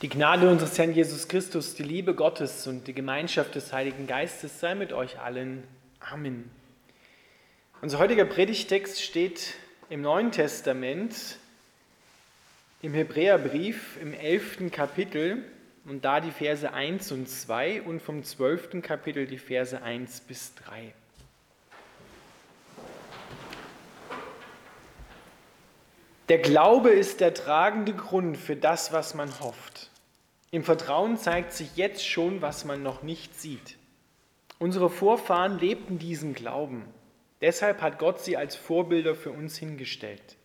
Die Gnade unseres Herrn Jesus Christus, die Liebe Gottes und die Gemeinschaft des Heiligen Geistes sei mit euch allen. Amen. Unser heutiger Predigtext steht im Neuen Testament, im Hebräerbrief im 11. Kapitel und da die Verse 1 und 2 und vom 12. Kapitel die Verse 1 bis 3. Der Glaube ist der tragende Grund für das, was man hofft. Im Vertrauen zeigt sich jetzt schon, was man noch nicht sieht. Unsere Vorfahren lebten diesen Glauben. Deshalb hat Gott sie als Vorbilder für uns hingestellt.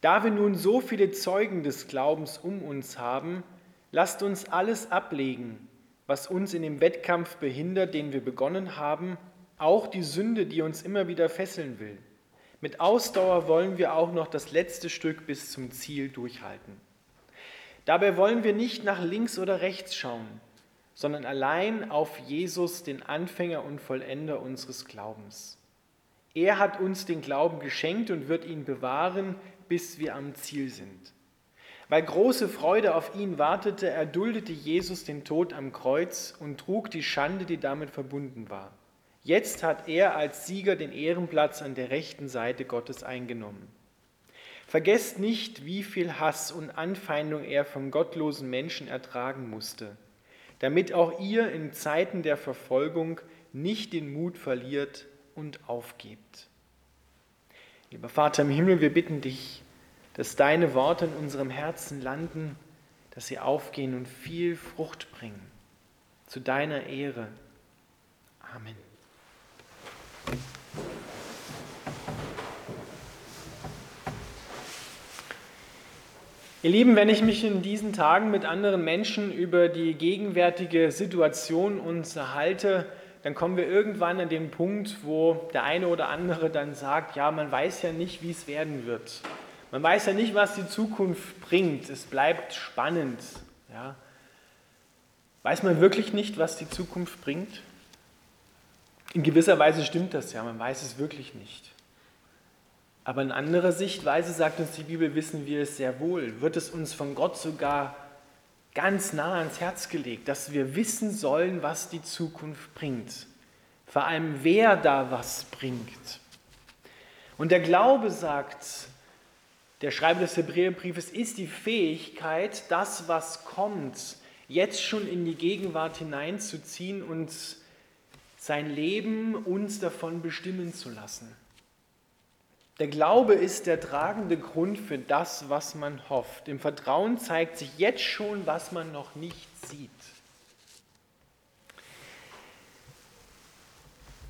Da wir nun so viele Zeugen des Glaubens um uns haben, lasst uns alles ablegen, was uns in dem Wettkampf behindert, den wir begonnen haben, auch die Sünde, die uns immer wieder fesseln will. Mit Ausdauer wollen wir auch noch das letzte Stück bis zum Ziel durchhalten. Dabei wollen wir nicht nach links oder rechts schauen, sondern allein auf Jesus, den Anfänger und Vollender unseres Glaubens. Er hat uns den Glauben geschenkt und wird ihn bewahren, bis wir am Ziel sind. Weil große Freude auf ihn wartete, erduldete Jesus den Tod am Kreuz und trug die Schande, die damit verbunden war. Jetzt hat er als Sieger den Ehrenplatz an der rechten Seite Gottes eingenommen. Vergesst nicht, wie viel Hass und Anfeindung er vom gottlosen Menschen ertragen musste, damit auch ihr in Zeiten der Verfolgung nicht den Mut verliert und aufgebt. Lieber Vater im Himmel, wir bitten dich, dass deine Worte in unserem Herzen landen, dass sie aufgehen und viel Frucht bringen. Zu deiner Ehre. Amen. Ihr Lieben, wenn ich mich in diesen Tagen mit anderen Menschen über die gegenwärtige Situation uns erhalte, dann kommen wir irgendwann an den Punkt, wo der eine oder andere dann sagt, ja, man weiß ja nicht, wie es werden wird. Man weiß ja nicht, was die Zukunft bringt. Es bleibt spannend. Ja. Weiß man wirklich nicht, was die Zukunft bringt? In gewisser Weise stimmt das ja, man weiß es wirklich nicht. Aber in anderer Sichtweise, sagt uns die Bibel, wissen wir es sehr wohl. Wird es uns von Gott sogar ganz nah ans Herz gelegt, dass wir wissen sollen, was die Zukunft bringt. Vor allem, wer da was bringt. Und der Glaube, sagt der Schreiber des Hebräerbriefes, ist die Fähigkeit, das, was kommt, jetzt schon in die Gegenwart hineinzuziehen und sein Leben uns davon bestimmen zu lassen. Der Glaube ist der tragende Grund für das, was man hofft. Im Vertrauen zeigt sich jetzt schon, was man noch nicht sieht.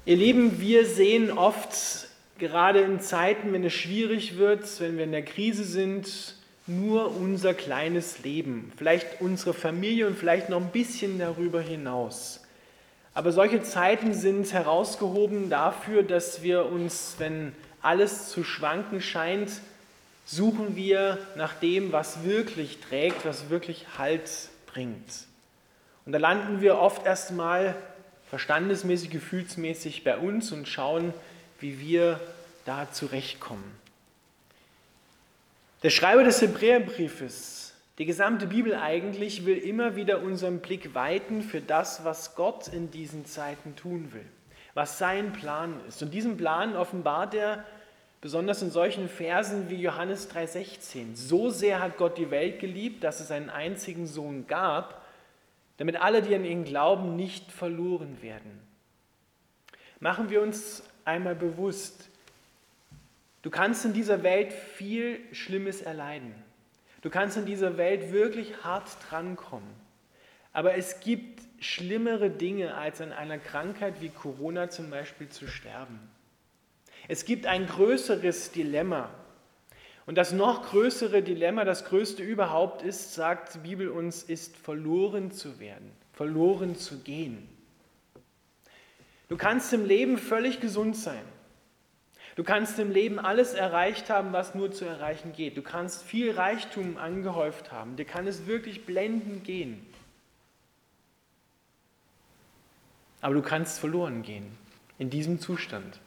Ihr Lieben, wir sehen oft, gerade in Zeiten, wenn es schwierig wird, wenn wir in der Krise sind, nur unser kleines Leben, vielleicht unsere Familie und vielleicht noch ein bisschen darüber hinaus. Aber solche Zeiten sind herausgehoben dafür, dass wir uns, wenn alles zu schwanken scheint, suchen wir nach dem, was wirklich trägt, was wirklich Halt bringt. Und da landen wir oft erstmal verstandesmäßig, gefühlsmäßig bei uns und schauen, wie wir da zurechtkommen. Der Schreiber des Hebräerbriefes die gesamte Bibel eigentlich will immer wieder unseren Blick weiten für das, was Gott in diesen Zeiten tun will, was sein Plan ist. Und diesen Plan offenbart er besonders in solchen Versen wie Johannes 3:16. So sehr hat Gott die Welt geliebt, dass es einen einzigen Sohn gab, damit alle, die an ihn glauben, nicht verloren werden. Machen wir uns einmal bewusst, du kannst in dieser Welt viel Schlimmes erleiden. Du kannst in dieser Welt wirklich hart drankommen. Aber es gibt schlimmere Dinge, als an einer Krankheit wie Corona zum Beispiel zu sterben. Es gibt ein größeres Dilemma. Und das noch größere Dilemma, das größte überhaupt ist, sagt die Bibel uns, ist verloren zu werden, verloren zu gehen. Du kannst im Leben völlig gesund sein. Du kannst im Leben alles erreicht haben, was nur zu erreichen geht. Du kannst viel Reichtum angehäuft haben. Dir kann es wirklich blendend gehen. Aber du kannst verloren gehen in diesem Zustand.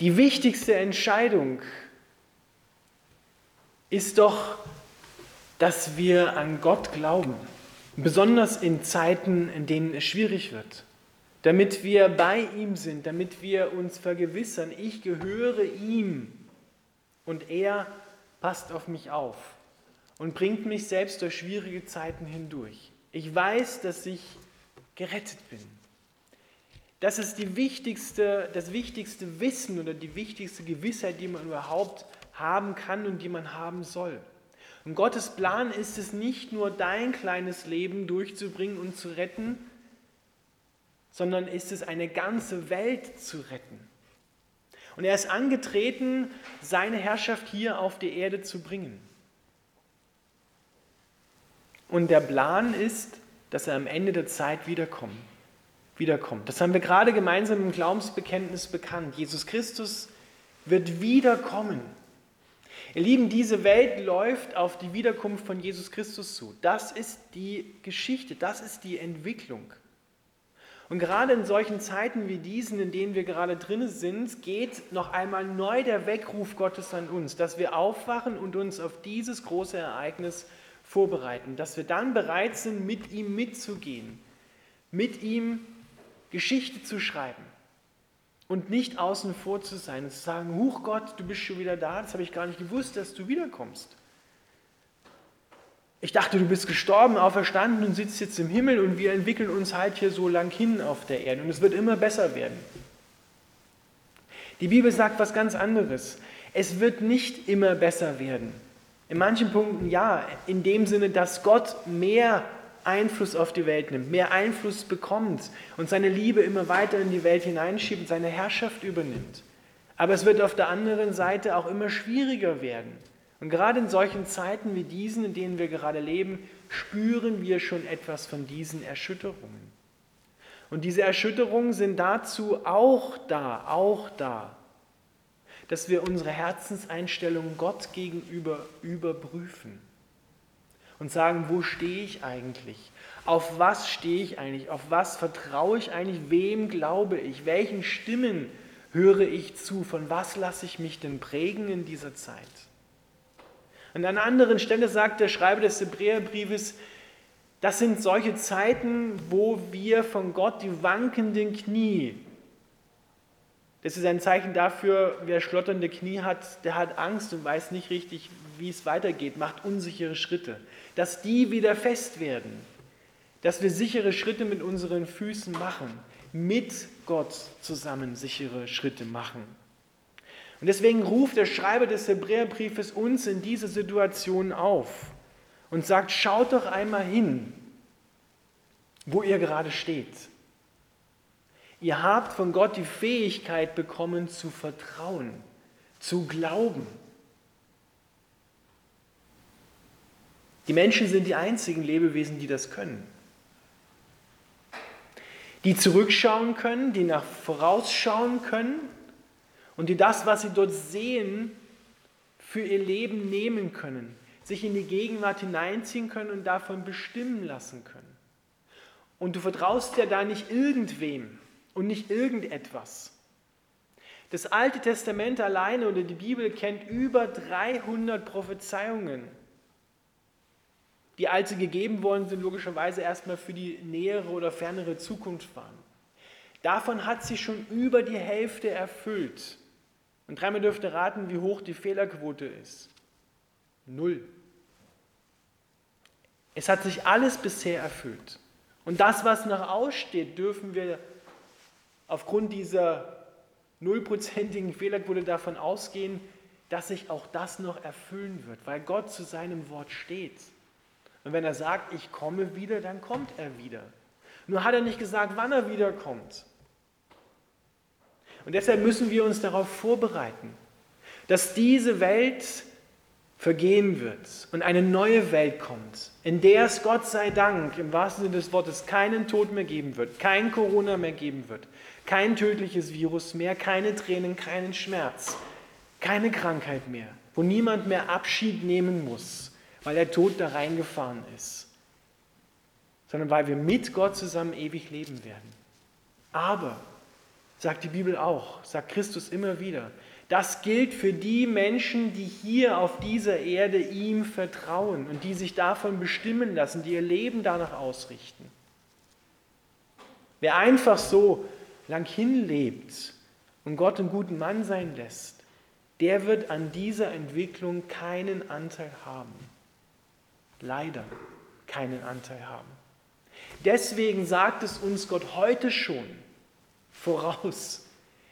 Die wichtigste Entscheidung ist doch dass wir an Gott glauben, besonders in Zeiten, in denen es schwierig wird, damit wir bei ihm sind, damit wir uns vergewissern, ich gehöre ihm und er passt auf mich auf und bringt mich selbst durch schwierige Zeiten hindurch. Ich weiß, dass ich gerettet bin. Das ist die wichtigste, das wichtigste Wissen oder die wichtigste Gewissheit, die man überhaupt haben kann und die man haben soll. Und Gottes Plan ist es nicht nur, dein kleines Leben durchzubringen und zu retten, sondern ist es eine ganze Welt zu retten. Und er ist angetreten, seine Herrschaft hier auf die Erde zu bringen. Und der Plan ist, dass er am Ende der Zeit wiederkommt. wiederkommt. Das haben wir gerade gemeinsam im Glaubensbekenntnis bekannt. Jesus Christus wird wiederkommen. Ihr Lieben, diese Welt läuft auf die Wiederkunft von Jesus Christus zu. Das ist die Geschichte, das ist die Entwicklung. Und gerade in solchen Zeiten wie diesen, in denen wir gerade drin sind, geht noch einmal neu der Weckruf Gottes an uns, dass wir aufwachen und uns auf dieses große Ereignis vorbereiten, dass wir dann bereit sind, mit ihm mitzugehen, mit ihm Geschichte zu schreiben und nicht außen vor zu sein und zu sagen, Huch Gott, du bist schon wieder da, das habe ich gar nicht gewusst, dass du wiederkommst. Ich dachte, du bist gestorben, auferstanden und sitzt jetzt im Himmel und wir entwickeln uns halt hier so lang hin auf der Erde und es wird immer besser werden. Die Bibel sagt was ganz anderes. Es wird nicht immer besser werden. In manchen Punkten ja, in dem Sinne, dass Gott mehr Einfluss auf die Welt nimmt, mehr Einfluss bekommt und seine Liebe immer weiter in die Welt hineinschiebt seine Herrschaft übernimmt. Aber es wird auf der anderen Seite auch immer schwieriger werden. Und gerade in solchen Zeiten wie diesen, in denen wir gerade leben, spüren wir schon etwas von diesen Erschütterungen. Und diese Erschütterungen sind dazu auch da, auch da, dass wir unsere Herzenseinstellung Gott gegenüber überprüfen und sagen, wo stehe ich eigentlich? Auf was stehe ich eigentlich? Auf was vertraue ich eigentlich? Wem glaube ich? Welchen Stimmen höre ich zu? Von was lasse ich mich denn prägen in dieser Zeit? An einer anderen Stelle sagt der Schreiber des Hebräerbriefes, das sind solche Zeiten, wo wir von Gott die wankenden Knie, das ist ein Zeichen dafür, wer schlotternde Knie hat, der hat Angst und weiß nicht richtig, wie es weitergeht, macht unsichere Schritte. Dass die wieder fest werden, dass wir sichere Schritte mit unseren Füßen machen, mit Gott zusammen sichere Schritte machen. Und deswegen ruft der Schreiber des Hebräerbriefes uns in diese Situation auf und sagt, schaut doch einmal hin, wo ihr gerade steht. Ihr habt von Gott die Fähigkeit bekommen zu vertrauen, zu glauben. Die Menschen sind die einzigen Lebewesen, die das können. Die zurückschauen können, die nach vorausschauen können und die das, was sie dort sehen, für ihr Leben nehmen können, sich in die Gegenwart hineinziehen können und davon bestimmen lassen können. Und du vertraust ja da nicht irgendwem und nicht irgendetwas. Das Alte Testament alleine oder die Bibel kennt über 300 Prophezeiungen. Die als sie gegeben worden sind, logischerweise erstmal für die nähere oder fernere Zukunft waren. Davon hat sie schon über die Hälfte erfüllt. Und dreimal dürft ihr raten, wie hoch die Fehlerquote ist. Null. Es hat sich alles bisher erfüllt. Und das, was noch aussteht, dürfen wir aufgrund dieser nullprozentigen Fehlerquote davon ausgehen, dass sich auch das noch erfüllen wird, weil Gott zu seinem Wort steht. Und wenn er sagt, ich komme wieder, dann kommt er wieder. Nur hat er nicht gesagt, wann er wiederkommt. Und deshalb müssen wir uns darauf vorbereiten, dass diese Welt vergehen wird und eine neue Welt kommt, in der es Gott sei Dank im wahrsten Sinne des Wortes keinen Tod mehr geben wird, kein Corona mehr geben wird, kein tödliches Virus mehr, keine Tränen, keinen Schmerz, keine Krankheit mehr, wo niemand mehr Abschied nehmen muss, weil der Tod da reingefahren ist, sondern weil wir mit Gott zusammen ewig leben werden. Aber, sagt die Bibel auch, sagt Christus immer wieder, Das gilt für die Menschen, die hier auf dieser Erde ihm vertrauen und die sich davon bestimmen lassen, die ihr Leben danach ausrichten. Wer einfach so lang hinlebt und Gott einen guten Mann sein lässt, der wird an dieser Entwicklung keinen Anteil haben. Leider keinen Anteil haben. Deswegen sagt es uns Gott heute schon voraus,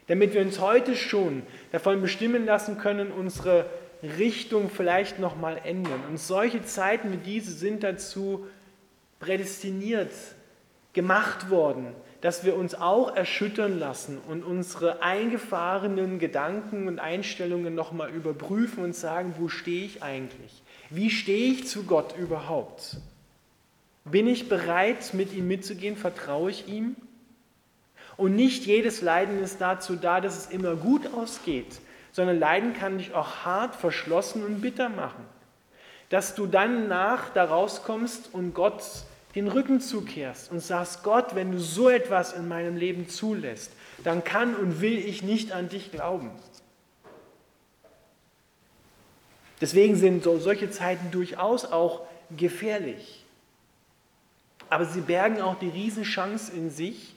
damit wir uns heute schon davon bestimmen lassen können, unsere Richtung vielleicht noch mal ändern. Und solche Zeiten wie diese sind dazu prädestiniert, gemacht worden, dass wir uns auch erschüttern lassen und unsere eingefahrenen Gedanken und Einstellungen nochmal überprüfen und sagen, wo stehe ich eigentlich? Wie stehe ich zu Gott überhaupt? Bin ich bereit, mit ihm mitzugehen? Vertraue ich ihm? Und nicht jedes Leiden ist dazu da, dass es immer gut ausgeht, sondern Leiden kann dich auch hart, verschlossen und bitter machen. Dass du dann nach da rauskommst und Gott den Rücken zukehrst und sagst, Gott, wenn du so etwas in meinem Leben zulässt, dann kann und will ich nicht an dich glauben. Deswegen sind solche Zeiten durchaus auch gefährlich. Aber sie bergen auch die Riesenchance in sich,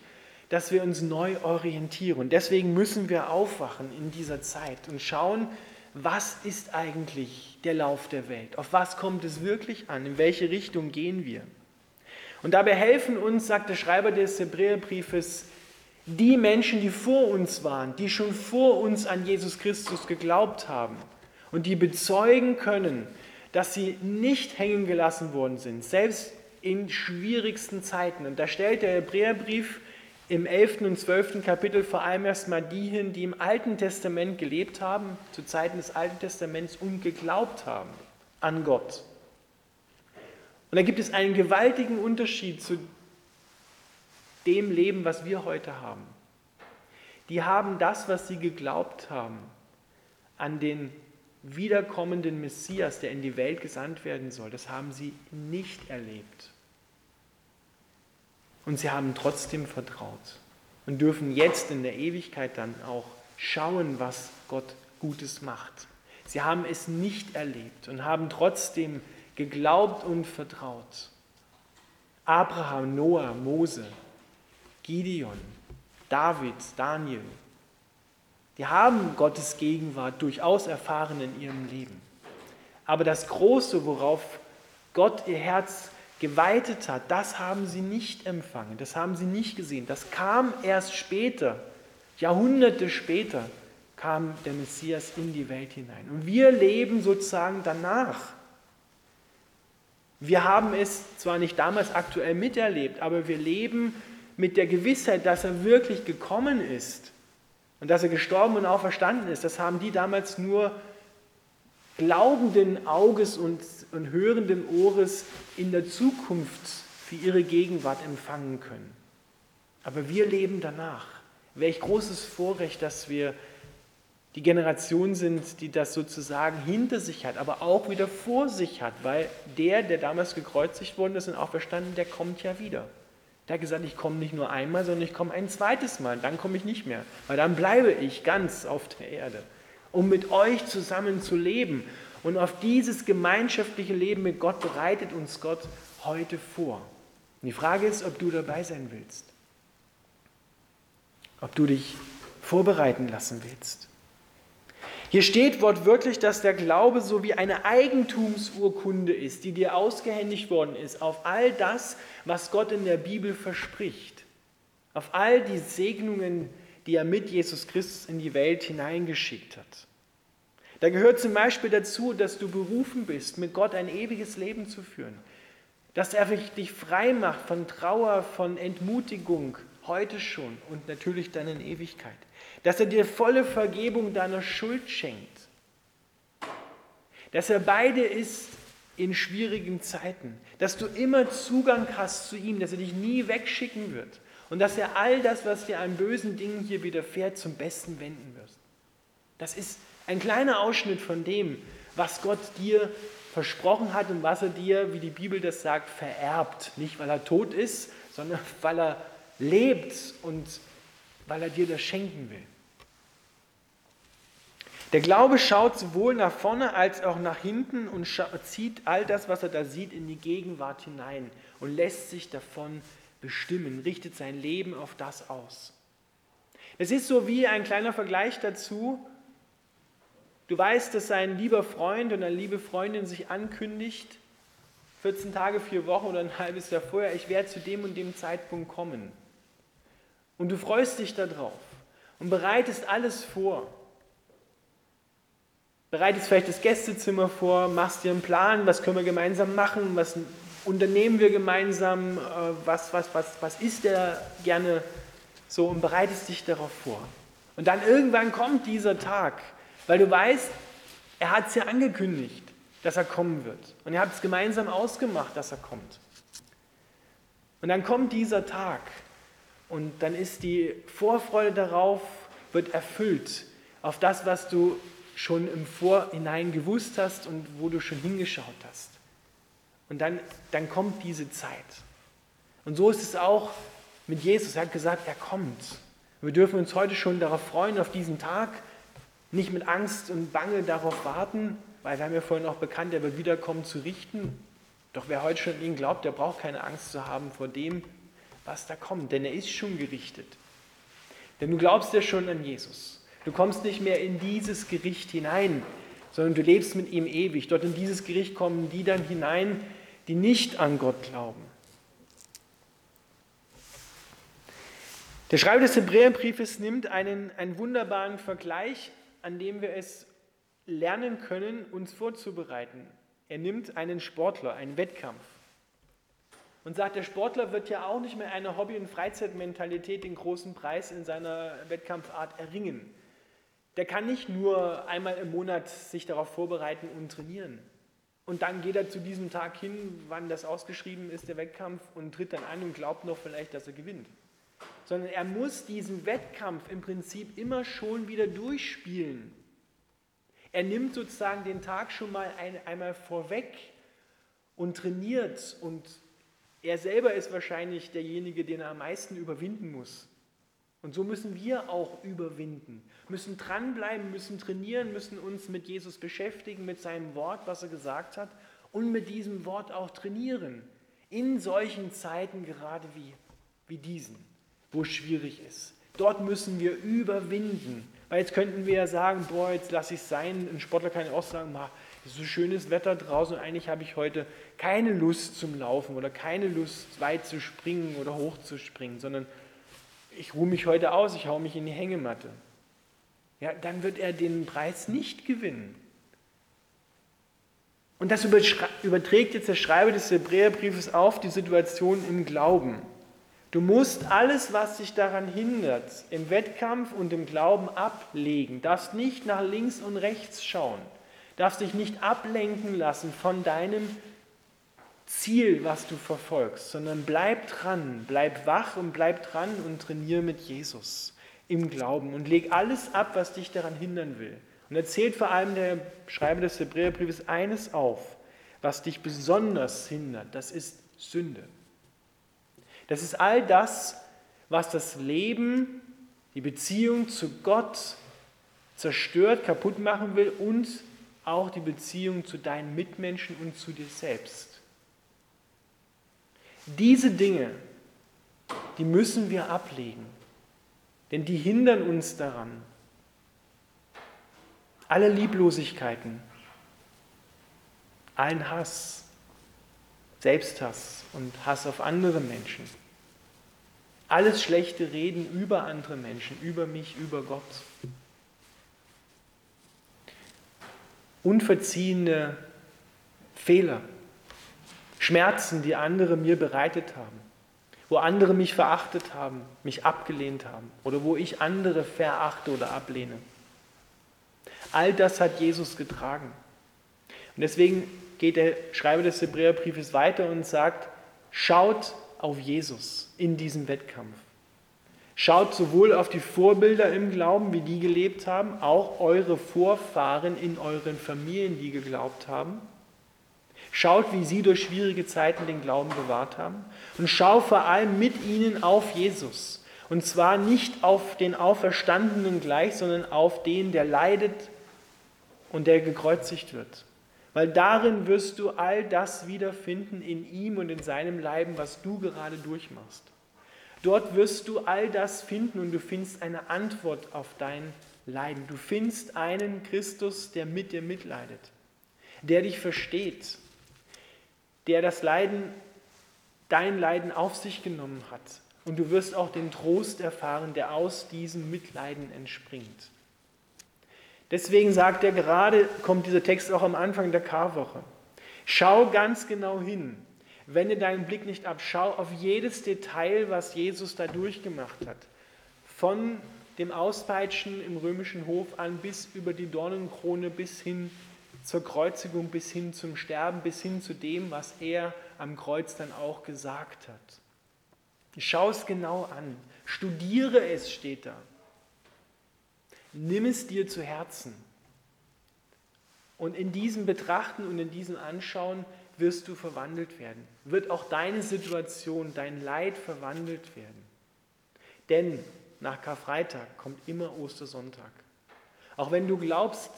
dass wir uns neu orientieren. Deswegen müssen wir aufwachen in dieser Zeit und schauen, was ist eigentlich der Lauf der Welt? Auf was kommt es wirklich an? In welche Richtung gehen wir? Und dabei helfen uns, sagt der Schreiber des Hebräerbriefes, die Menschen, die vor uns waren, die schon vor uns an Jesus Christus geglaubt haben und die bezeugen können, dass sie nicht hängen gelassen worden sind, selbst in schwierigsten Zeiten. Und da stellt der Hebräerbrief im 11. und 12. Kapitel vor allem erstmal die hin, die im Alten Testament gelebt haben, zu Zeiten des Alten Testaments und geglaubt haben an Gott. Und da gibt es einen gewaltigen Unterschied zu dem Leben, was wir heute haben. Die haben das, was sie geglaubt haben, an den wiederkommenden Messias, der in die Welt gesandt werden soll, das haben sie nicht erlebt. Und sie haben trotzdem vertraut und dürfen jetzt in der Ewigkeit dann auch schauen, was Gott Gutes macht. Sie haben es nicht erlebt und haben trotzdem geglaubt und vertraut. Abraham, Noah, Mose, Gideon, David, Daniel, die haben Gottes Gegenwart durchaus erfahren in ihrem Leben. Aber das Große, worauf Gott ihr Herz geweitet hat, das haben sie nicht empfangen, das haben sie nicht gesehen. Das kam erst später, Jahrhunderte später kam der Messias in die Welt hinein. Und wir leben sozusagen danach. Wir haben es zwar nicht damals aktuell miterlebt, aber wir leben mit der Gewissheit, dass er wirklich gekommen ist und dass er gestorben und auferstanden ist. Das haben die damals nur glaubenden Auges und, und hörenden Ohres in der Zukunft für ihre Gegenwart empfangen können. Aber wir leben danach. Welch großes Vorrecht, dass wir die Generation sind, die das sozusagen hinter sich hat, aber auch wieder vor sich hat, weil der, der damals gekreuzigt worden ist und auferstanden, der kommt ja wieder. Der hat gesagt, ich komme nicht nur einmal, sondern ich komme ein zweites Mal, dann komme ich nicht mehr, weil dann bleibe ich ganz auf der Erde, um mit euch zusammen zu leben. Und auf dieses gemeinschaftliche Leben mit Gott bereitet uns Gott heute vor. Und die Frage ist, ob du dabei sein willst, ob du dich vorbereiten lassen willst. Hier steht wortwörtlich, dass der Glaube so wie eine Eigentumsurkunde ist, die dir ausgehändigt worden ist auf all das, was Gott in der Bibel verspricht. Auf all die Segnungen, die er mit Jesus Christus in die Welt hineingeschickt hat. Da gehört zum Beispiel dazu, dass du berufen bist, mit Gott ein ewiges Leben zu führen. Dass er dich frei macht von Trauer, von Entmutigung, heute schon und natürlich dann in Ewigkeit dass er dir volle Vergebung deiner Schuld schenkt, dass er beide ist in schwierigen Zeiten, dass du immer Zugang hast zu ihm, dass er dich nie wegschicken wird und dass er all das, was dir an bösen Dingen hier widerfährt, zum Besten wenden wird. Das ist ein kleiner Ausschnitt von dem, was Gott dir versprochen hat und was er dir, wie die Bibel das sagt, vererbt. Nicht, weil er tot ist, sondern weil er lebt und weil er dir das schenken will. Der Glaube schaut sowohl nach vorne als auch nach hinten und zieht all das, was er da sieht, in die Gegenwart hinein und lässt sich davon bestimmen, richtet sein Leben auf das aus. Es ist so wie ein kleiner Vergleich dazu. Du weißt, dass ein lieber Freund oder eine liebe Freundin sich ankündigt, 14 Tage, vier Wochen oder ein halbes Jahr vorher, ich werde zu dem und dem Zeitpunkt kommen. Und du freust dich darauf und bereitest alles vor bereitest vielleicht das Gästezimmer vor, machst dir einen Plan, was können wir gemeinsam machen, was unternehmen wir gemeinsam, äh, was, was, was, was ist der gerne so und bereitest dich darauf vor. Und dann irgendwann kommt dieser Tag, weil du weißt, er hat es ja angekündigt, dass er kommen wird. Und ihr habt es gemeinsam ausgemacht, dass er kommt. Und dann kommt dieser Tag und dann ist die Vorfreude darauf, wird erfüllt auf das, was du schon im Vorhinein gewusst hast und wo du schon hingeschaut hast. Und dann, dann kommt diese Zeit. Und so ist es auch mit Jesus. Er hat gesagt, er kommt. Wir dürfen uns heute schon darauf freuen, auf diesen Tag, nicht mit Angst und Bange darauf warten, weil wir haben ja vorhin auch bekannt, er wird wiederkommen zu richten. Doch wer heute schon an ihn glaubt, der braucht keine Angst zu haben vor dem, was da kommt, denn er ist schon gerichtet. Denn du glaubst ja schon an Jesus. Du kommst nicht mehr in dieses Gericht hinein, sondern du lebst mit ihm ewig. Dort in dieses Gericht kommen die dann hinein, die nicht an Gott glauben. Der Schreiber des Hebräerbriefes nimmt einen, einen wunderbaren Vergleich, an dem wir es lernen können, uns vorzubereiten. Er nimmt einen Sportler, einen Wettkampf und sagt, der Sportler wird ja auch nicht mehr eine Hobby- und Freizeitmentalität den großen Preis in seiner Wettkampfart erringen. Der kann nicht nur einmal im Monat sich darauf vorbereiten und trainieren. Und dann geht er zu diesem Tag hin, wann das ausgeschrieben ist, der Wettkampf, und tritt dann an und glaubt noch vielleicht, dass er gewinnt. Sondern er muss diesen Wettkampf im Prinzip immer schon wieder durchspielen. Er nimmt sozusagen den Tag schon mal ein, einmal vorweg und trainiert. Und er selber ist wahrscheinlich derjenige, den er am meisten überwinden muss. Und so müssen wir auch überwinden, müssen dranbleiben, müssen trainieren, müssen uns mit Jesus beschäftigen, mit seinem Wort, was er gesagt hat, und mit diesem Wort auch trainieren. In solchen Zeiten gerade wie, wie diesen, wo es schwierig ist. Dort müssen wir überwinden. Weil jetzt könnten wir ja sagen, boah, jetzt lasse ich es sein. Ein Sportler kann ja auch sagen, ist so schönes Wetter draußen und eigentlich habe ich heute keine Lust zum Laufen oder keine Lust weit zu springen oder hoch zu springen, sondern ich ruhe mich heute aus, ich haue mich in die Hängematte. Ja, dann wird er den Preis nicht gewinnen. Und das überträgt jetzt der Schreiber des Hebräerbriefes auf die Situation im Glauben. Du musst alles, was dich daran hindert, im Wettkampf und im Glauben ablegen. Darfst nicht nach links und rechts schauen. Darfst dich nicht ablenken lassen von deinem Ziel, was du verfolgst, sondern bleib dran, bleib wach und bleib dran und trainiere mit Jesus im Glauben und leg alles ab, was dich daran hindern will. Und erzählt vor allem der Schreiber des Hebräerbriefes eines auf, was dich besonders hindert, das ist Sünde. Das ist all das, was das Leben, die Beziehung zu Gott zerstört, kaputt machen will und auch die Beziehung zu deinen Mitmenschen und zu dir selbst. Diese Dinge, die müssen wir ablegen, denn die hindern uns daran. Alle Lieblosigkeiten, allen Hass, Selbsthass und Hass auf andere Menschen, alles schlechte Reden über andere Menschen, über mich, über Gott. Unverziehene Fehler, Schmerzen, die andere mir bereitet haben, wo andere mich verachtet haben, mich abgelehnt haben oder wo ich andere verachte oder ablehne. All das hat Jesus getragen. Und deswegen geht der Schreiber des Hebräerbriefes weiter und sagt, schaut auf Jesus in diesem Wettkampf. Schaut sowohl auf die Vorbilder im Glauben, wie die gelebt haben, auch eure Vorfahren in euren Familien, die geglaubt haben, Schaut, wie sie durch schwierige Zeiten den Glauben bewahrt haben. Und schau vor allem mit ihnen auf Jesus. Und zwar nicht auf den Auferstandenen gleich, sondern auf den, der leidet und der gekreuzigt wird. Weil darin wirst du all das wiederfinden in ihm und in seinem Leiden, was du gerade durchmachst. Dort wirst du all das finden und du findest eine Antwort auf dein Leiden. Du findest einen Christus, der mit dir mitleidet, der dich versteht, der das Leiden, dein Leiden auf sich genommen hat. Und du wirst auch den Trost erfahren, der aus diesem Mitleiden entspringt. Deswegen sagt er gerade, kommt dieser Text auch am Anfang der Karwoche. Schau ganz genau hin. Wende deinen Blick nicht ab. Schau auf jedes Detail, was Jesus da durchgemacht hat. Von dem Auspeitschen im römischen Hof an bis über die Dornenkrone, bis hin zur Kreuzigung, bis hin zum Sterben, bis hin zu dem, was er am Kreuz dann auch gesagt hat. Schau es genau an. Studiere es, steht da. Nimm es dir zu Herzen. Und in diesem Betrachten und in diesem Anschauen wirst du verwandelt werden. Wird auch deine Situation, dein Leid verwandelt werden. Denn nach Karfreitag kommt immer Ostersonntag. Auch wenn du glaubst,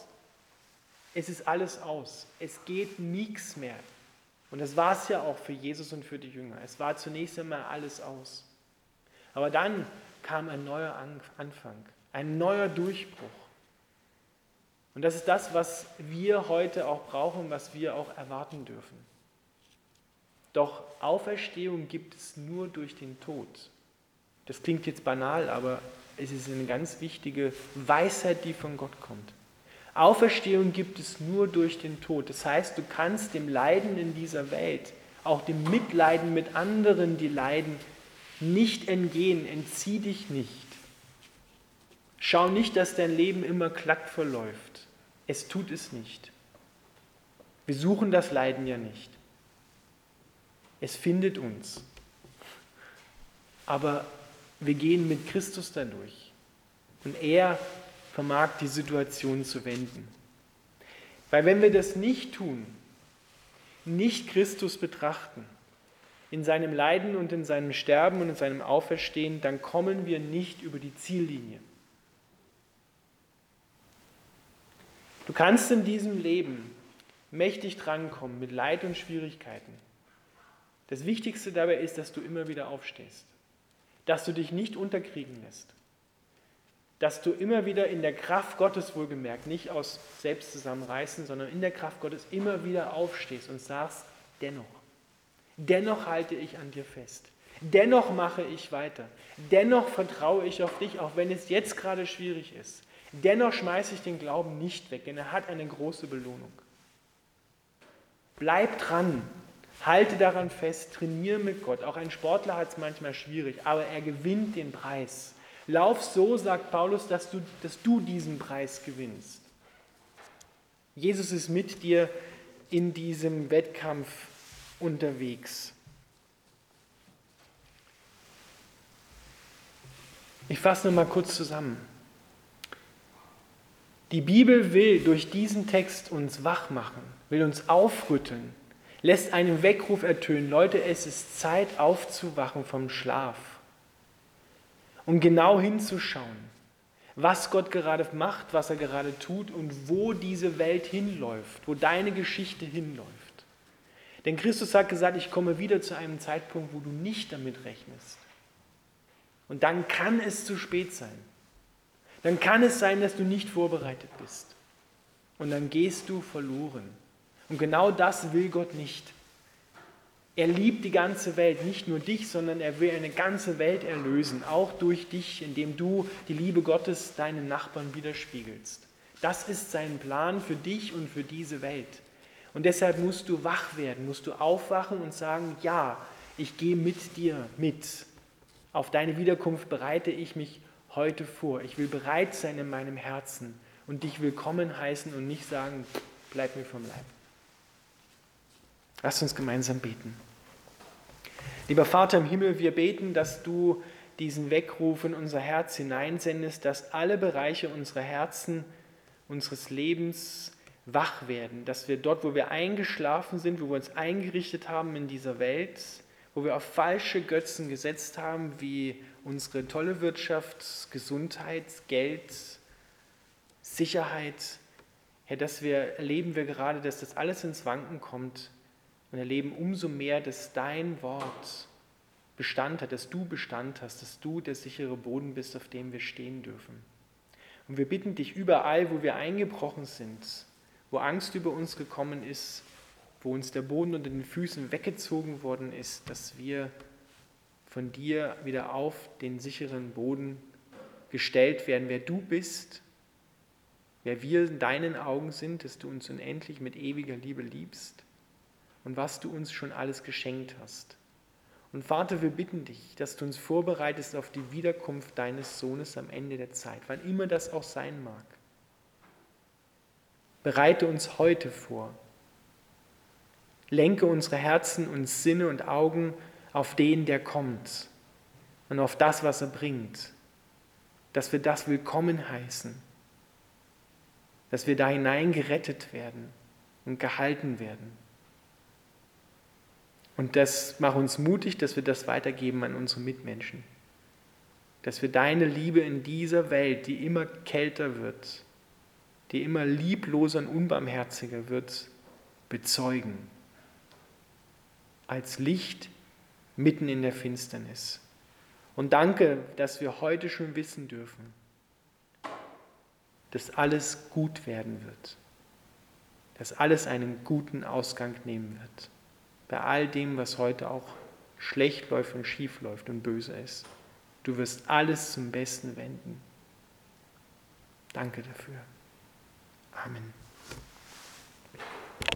es ist alles aus, es geht nichts mehr. Und das war es ja auch für Jesus und für die Jünger. Es war zunächst einmal alles aus. Aber dann kam ein neuer Anfang ein neuer Durchbruch. Und das ist das, was wir heute auch brauchen, was wir auch erwarten dürfen. Doch Auferstehung gibt es nur durch den Tod. Das klingt jetzt banal, aber es ist eine ganz wichtige Weisheit, die von Gott kommt. Auferstehung gibt es nur durch den Tod. Das heißt, du kannst dem Leiden in dieser Welt, auch dem Mitleiden mit anderen, die leiden, nicht entgehen. Entzieh dich nicht. Schau nicht, dass dein Leben immer glatt verläuft. Es tut es nicht. Wir suchen das Leiden ja nicht. Es findet uns. Aber wir gehen mit Christus dadurch. Und er vermag die Situation zu wenden. Weil wenn wir das nicht tun, nicht Christus betrachten, in seinem Leiden und in seinem Sterben und in seinem Auferstehen, dann kommen wir nicht über die Ziellinie. Du kannst in diesem Leben mächtig drankommen mit Leid und Schwierigkeiten. Das Wichtigste dabei ist, dass du immer wieder aufstehst, dass du dich nicht unterkriegen lässt, dass du immer wieder in der Kraft Gottes wohlgemerkt, nicht aus Selbstzusammenreißen, sondern in der Kraft Gottes immer wieder aufstehst und sagst, dennoch, dennoch halte ich an dir fest, dennoch mache ich weiter, dennoch vertraue ich auf dich, auch wenn es jetzt gerade schwierig ist. Dennoch schmeiße ich den Glauben nicht weg, denn er hat eine große Belohnung. Bleib dran, halte daran fest, trainiere mit Gott. Auch ein Sportler hat es manchmal schwierig, aber er gewinnt den Preis. Lauf so, sagt Paulus, dass du, dass du diesen Preis gewinnst. Jesus ist mit dir in diesem Wettkampf unterwegs. Ich fasse noch mal kurz zusammen. Die Bibel will durch diesen Text uns wach machen, will uns aufrütteln, lässt einen Weckruf ertönen. Leute, es ist Zeit aufzuwachen vom Schlaf, um genau hinzuschauen, was Gott gerade macht, was er gerade tut und wo diese Welt hinläuft, wo deine Geschichte hinläuft. Denn Christus hat gesagt, ich komme wieder zu einem Zeitpunkt, wo du nicht damit rechnest. Und dann kann es zu spät sein dann kann es sein, dass du nicht vorbereitet bist. Und dann gehst du verloren. Und genau das will Gott nicht. Er liebt die ganze Welt, nicht nur dich, sondern er will eine ganze Welt erlösen, auch durch dich, indem du die Liebe Gottes deinen Nachbarn widerspiegelst. Das ist sein Plan für dich und für diese Welt. Und deshalb musst du wach werden, musst du aufwachen und sagen, ja, ich gehe mit dir mit. Auf deine Wiederkunft bereite ich mich heute vor. Ich will bereit sein in meinem Herzen und dich willkommen heißen und nicht sagen, bleib mir vom Leib. Lass uns gemeinsam beten. Lieber Vater im Himmel, wir beten, dass du diesen Weckruf in unser Herz hineinsendest, dass alle Bereiche unserer Herzen, unseres Lebens wach werden, dass wir dort, wo wir eingeschlafen sind, wo wir uns eingerichtet haben in dieser Welt, wo wir auf falsche Götzen gesetzt haben, wie unsere tolle Wirtschaft, Gesundheit, Geld, Sicherheit, Herr, dass wir erleben wir gerade, dass das alles ins Wanken kommt und erleben umso mehr, dass dein Wort Bestand hat, dass du Bestand hast, dass du der sichere Boden bist, auf dem wir stehen dürfen. Und wir bitten dich überall, wo wir eingebrochen sind, wo Angst über uns gekommen ist, wo uns der Boden unter den Füßen weggezogen worden ist, dass wir von dir wieder auf den sicheren Boden gestellt werden, wer du bist, wer wir in deinen Augen sind, dass du uns unendlich mit ewiger Liebe liebst und was du uns schon alles geschenkt hast. Und Vater, wir bitten dich, dass du uns vorbereitest auf die Wiederkunft deines Sohnes am Ende der Zeit, wann immer das auch sein mag. Bereite uns heute vor. Lenke unsere Herzen und Sinne und Augen auf den, der kommt und auf das, was er bringt. Dass wir das willkommen heißen. Dass wir da hinein gerettet werden und gehalten werden. Und das macht uns mutig, dass wir das weitergeben an unsere Mitmenschen. Dass wir deine Liebe in dieser Welt, die immer kälter wird, die immer liebloser und unbarmherziger wird, bezeugen. Als Licht mitten in der Finsternis. Und danke, dass wir heute schon wissen dürfen, dass alles gut werden wird. Dass alles einen guten Ausgang nehmen wird bei all dem, was heute auch schlecht läuft und schief läuft und böse ist. Du wirst alles zum Besten wenden. Danke dafür. Amen.